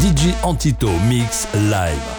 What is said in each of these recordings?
DJ Antito Mix Live.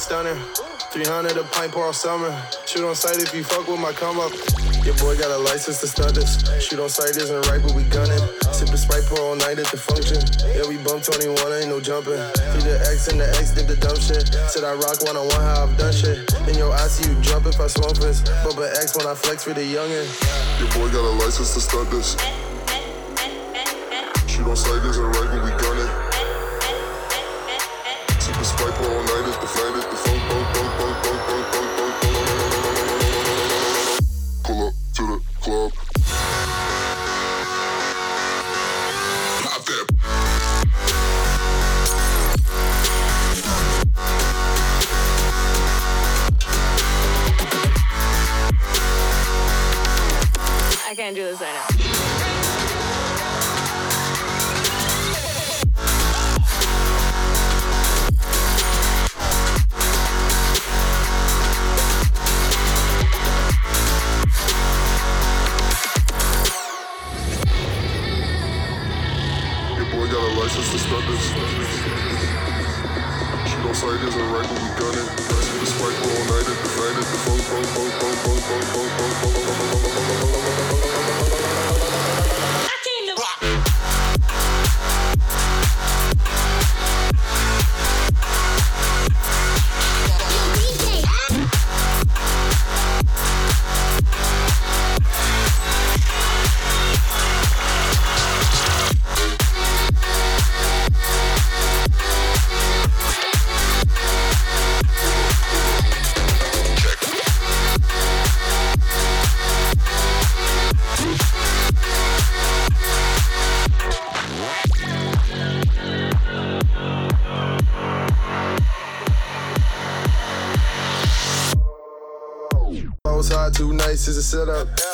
Stunner. 300 a pint pour all summer. Shoot on sight if you fuck with my come up. Your boy got a license to stunt this. Shoot on sight isn't right, but we gunning. Sipping Sprite pour all night at the function. Yeah, we bump 21, ain't no jumping. Through the X and the X did the dumb shit. Said I rock one on one, how I've done shit. In your eyes, see you jump if I smoke this. But but X when I flex with the youngin'. Your boy got a license to stunt this. Shoot on sight isn't right, but we gunning. Can't do this right now.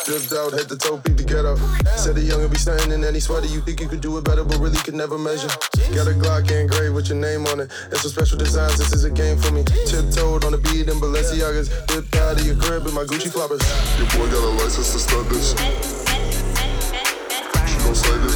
Dripped out, head to toe, the get up. Said the young and be stunting in any sweater. You think you could do it better, but really could never measure. Got a Glock engraved with your name on it. It's some special designs, this is a game for me. Tiptoed on the beat in Balenciagas. Dipped out of your crib with my Gucci floppers. Your boy got a license to stunt this. Shoot on sight isn't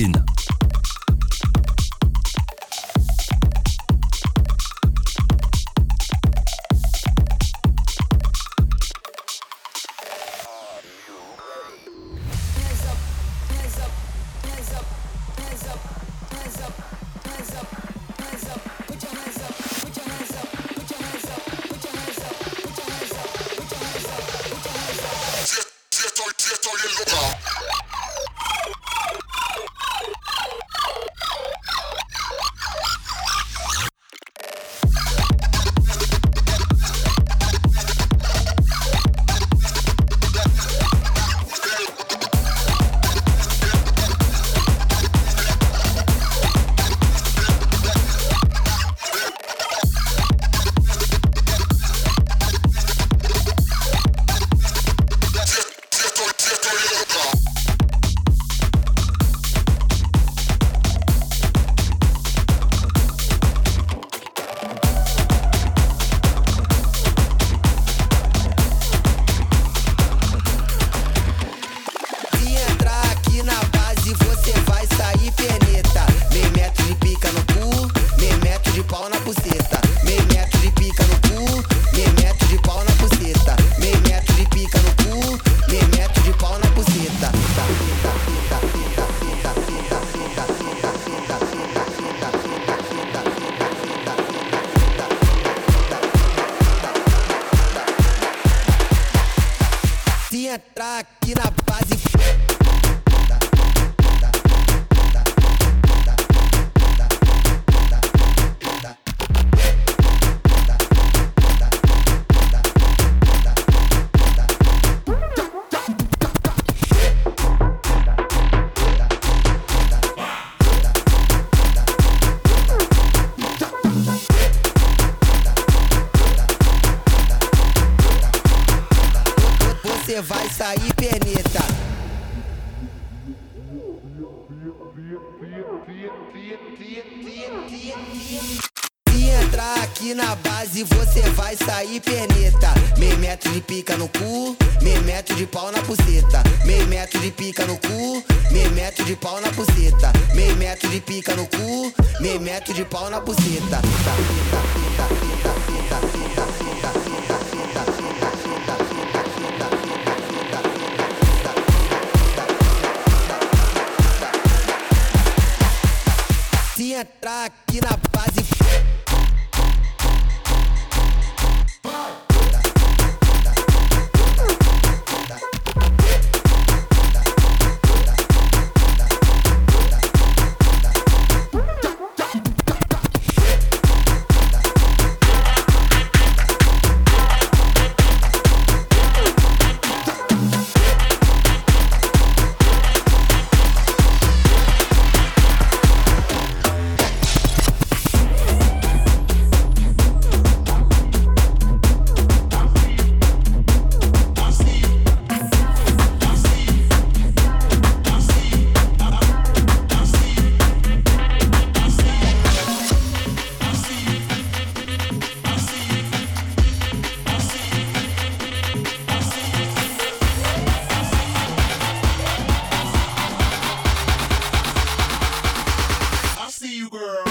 platine. you, girl.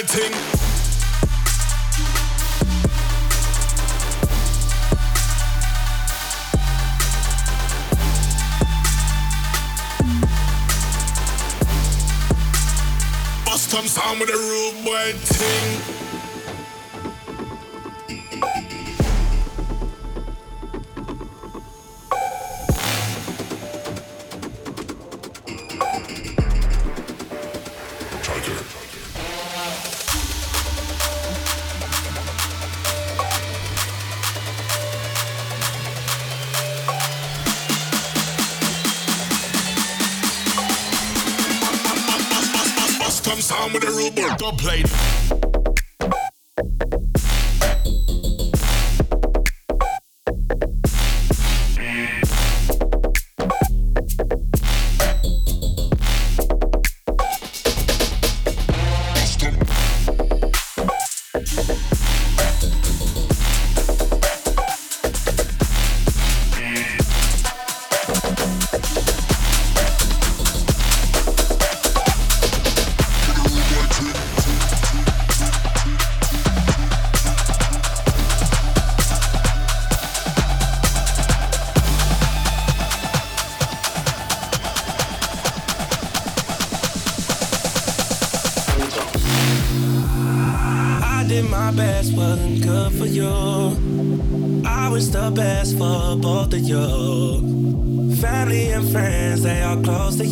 right thing. Bust some sound with a rude boy ting.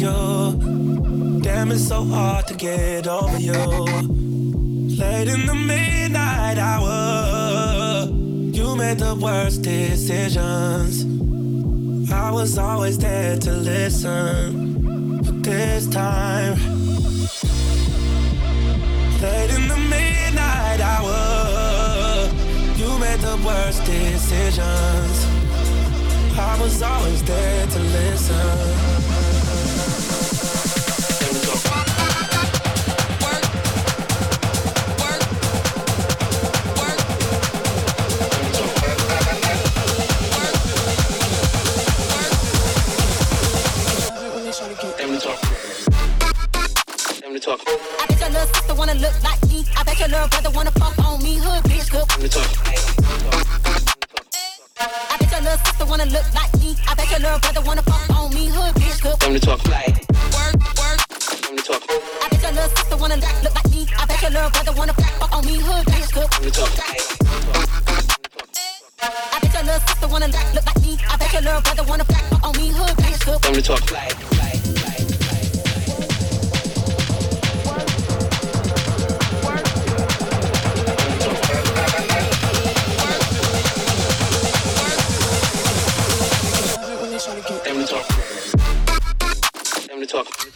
You. Damn, it's so hard to get over you. Late in the midnight hour, you made the worst decisions. I was always there to listen, but this time, late in the midnight hour, you made the worst decisions. I was always there to listen. I bet your little sister wanna look like me. I bet your little brother wanna fuck on me. Hood bitch, good. I bet your little sister wanna look like me. I bet your little brother wanna fuck on me. Hood bitch, good. Time to talk like. Work, work. Time to talk. I bet your little sister wanna look like me. I bet your little brother wanna fuck on me. Hood bitch, good. Time to talk. I bet your little sister wanna look like me. I bet your little brother wanna fuck on me. Hood bitch, good. Time to talk like. Time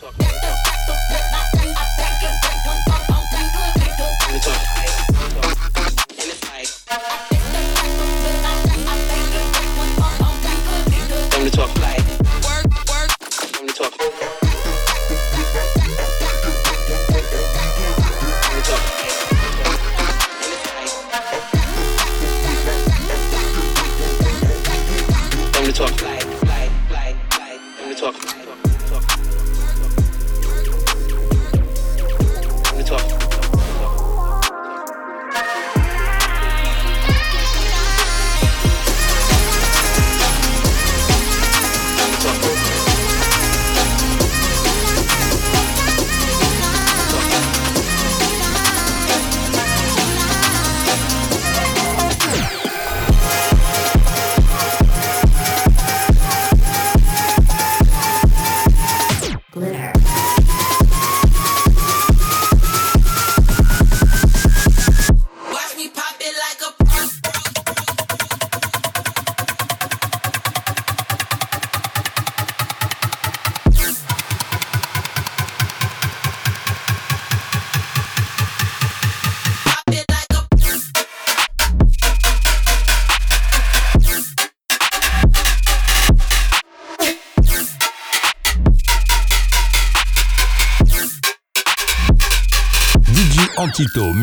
Quito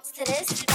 bounce to this.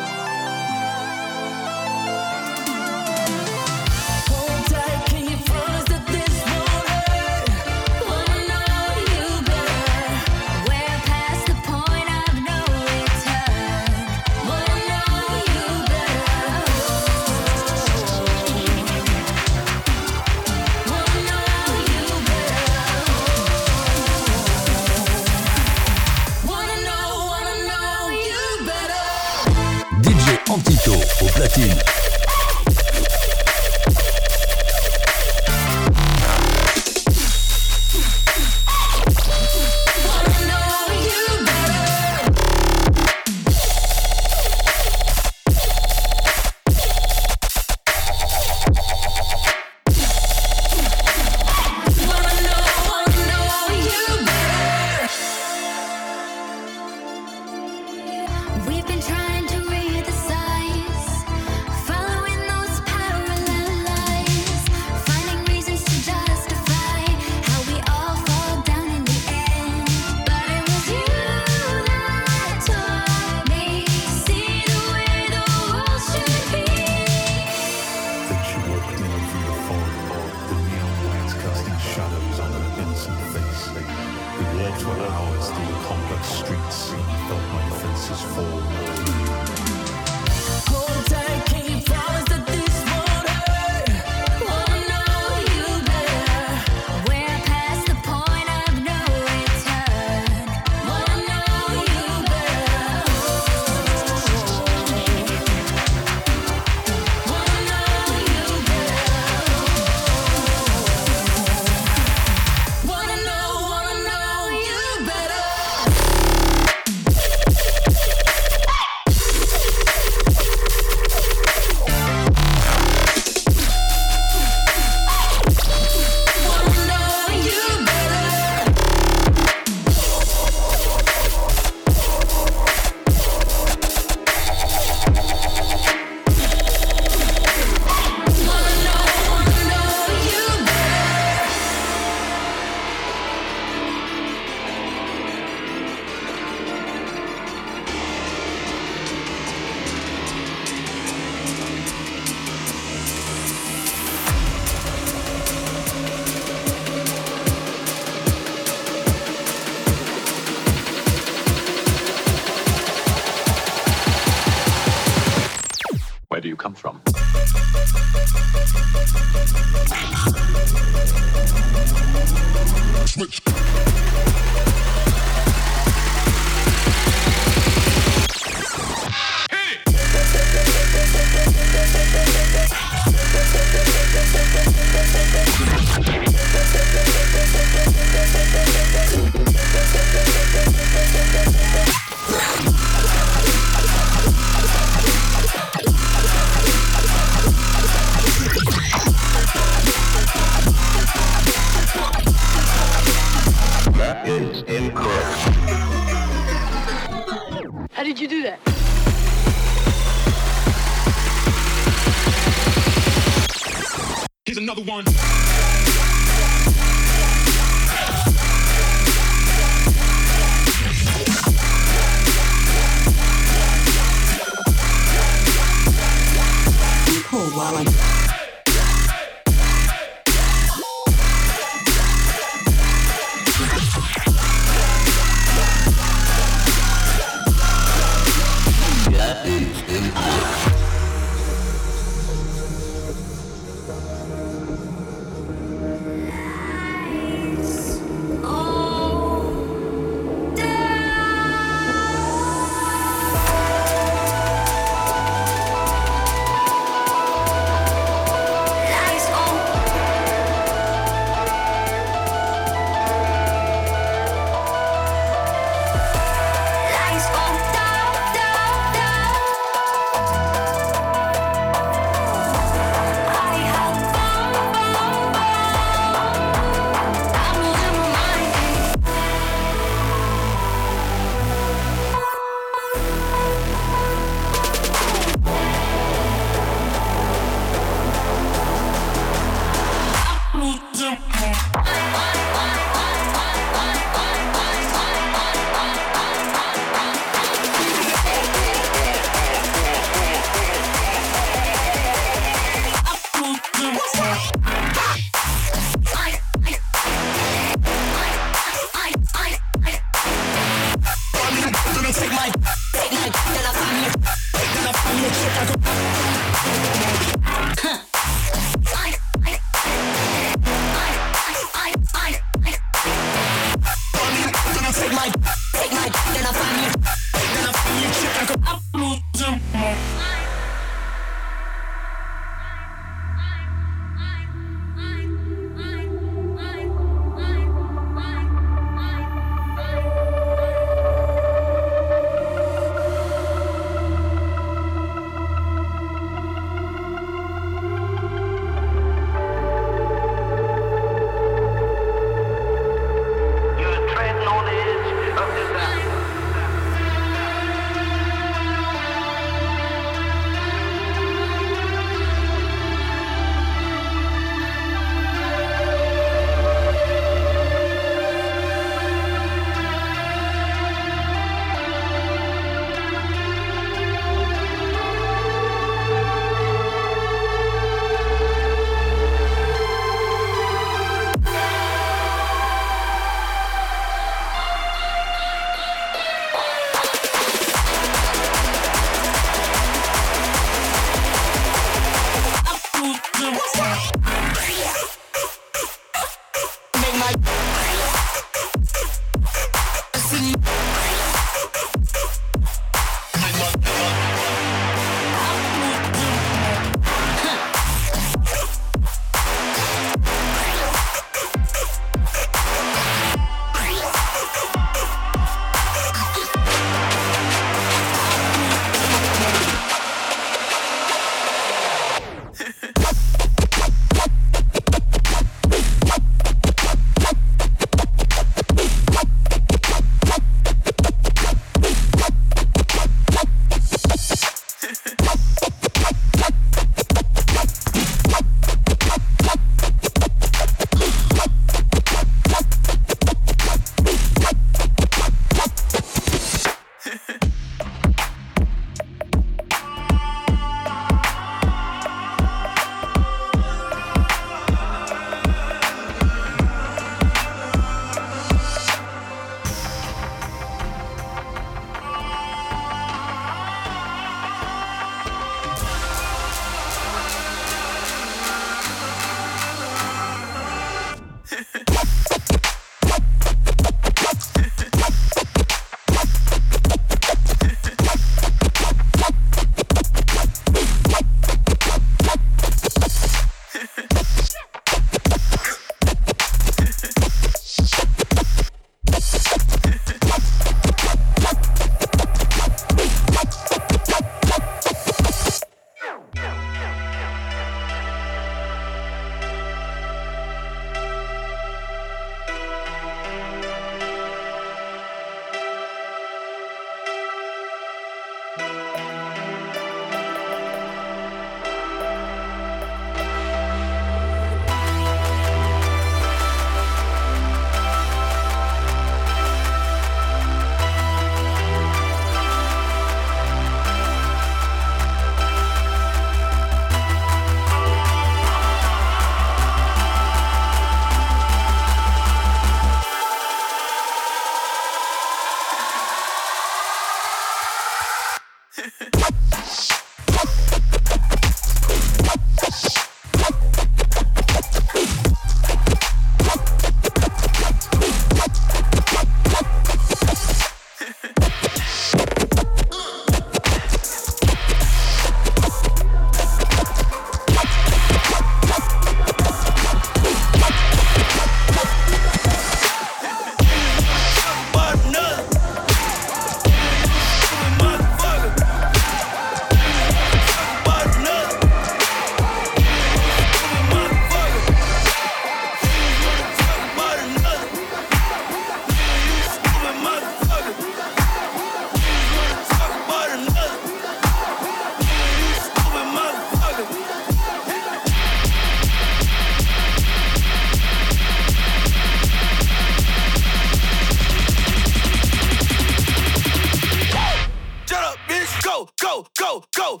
go, go.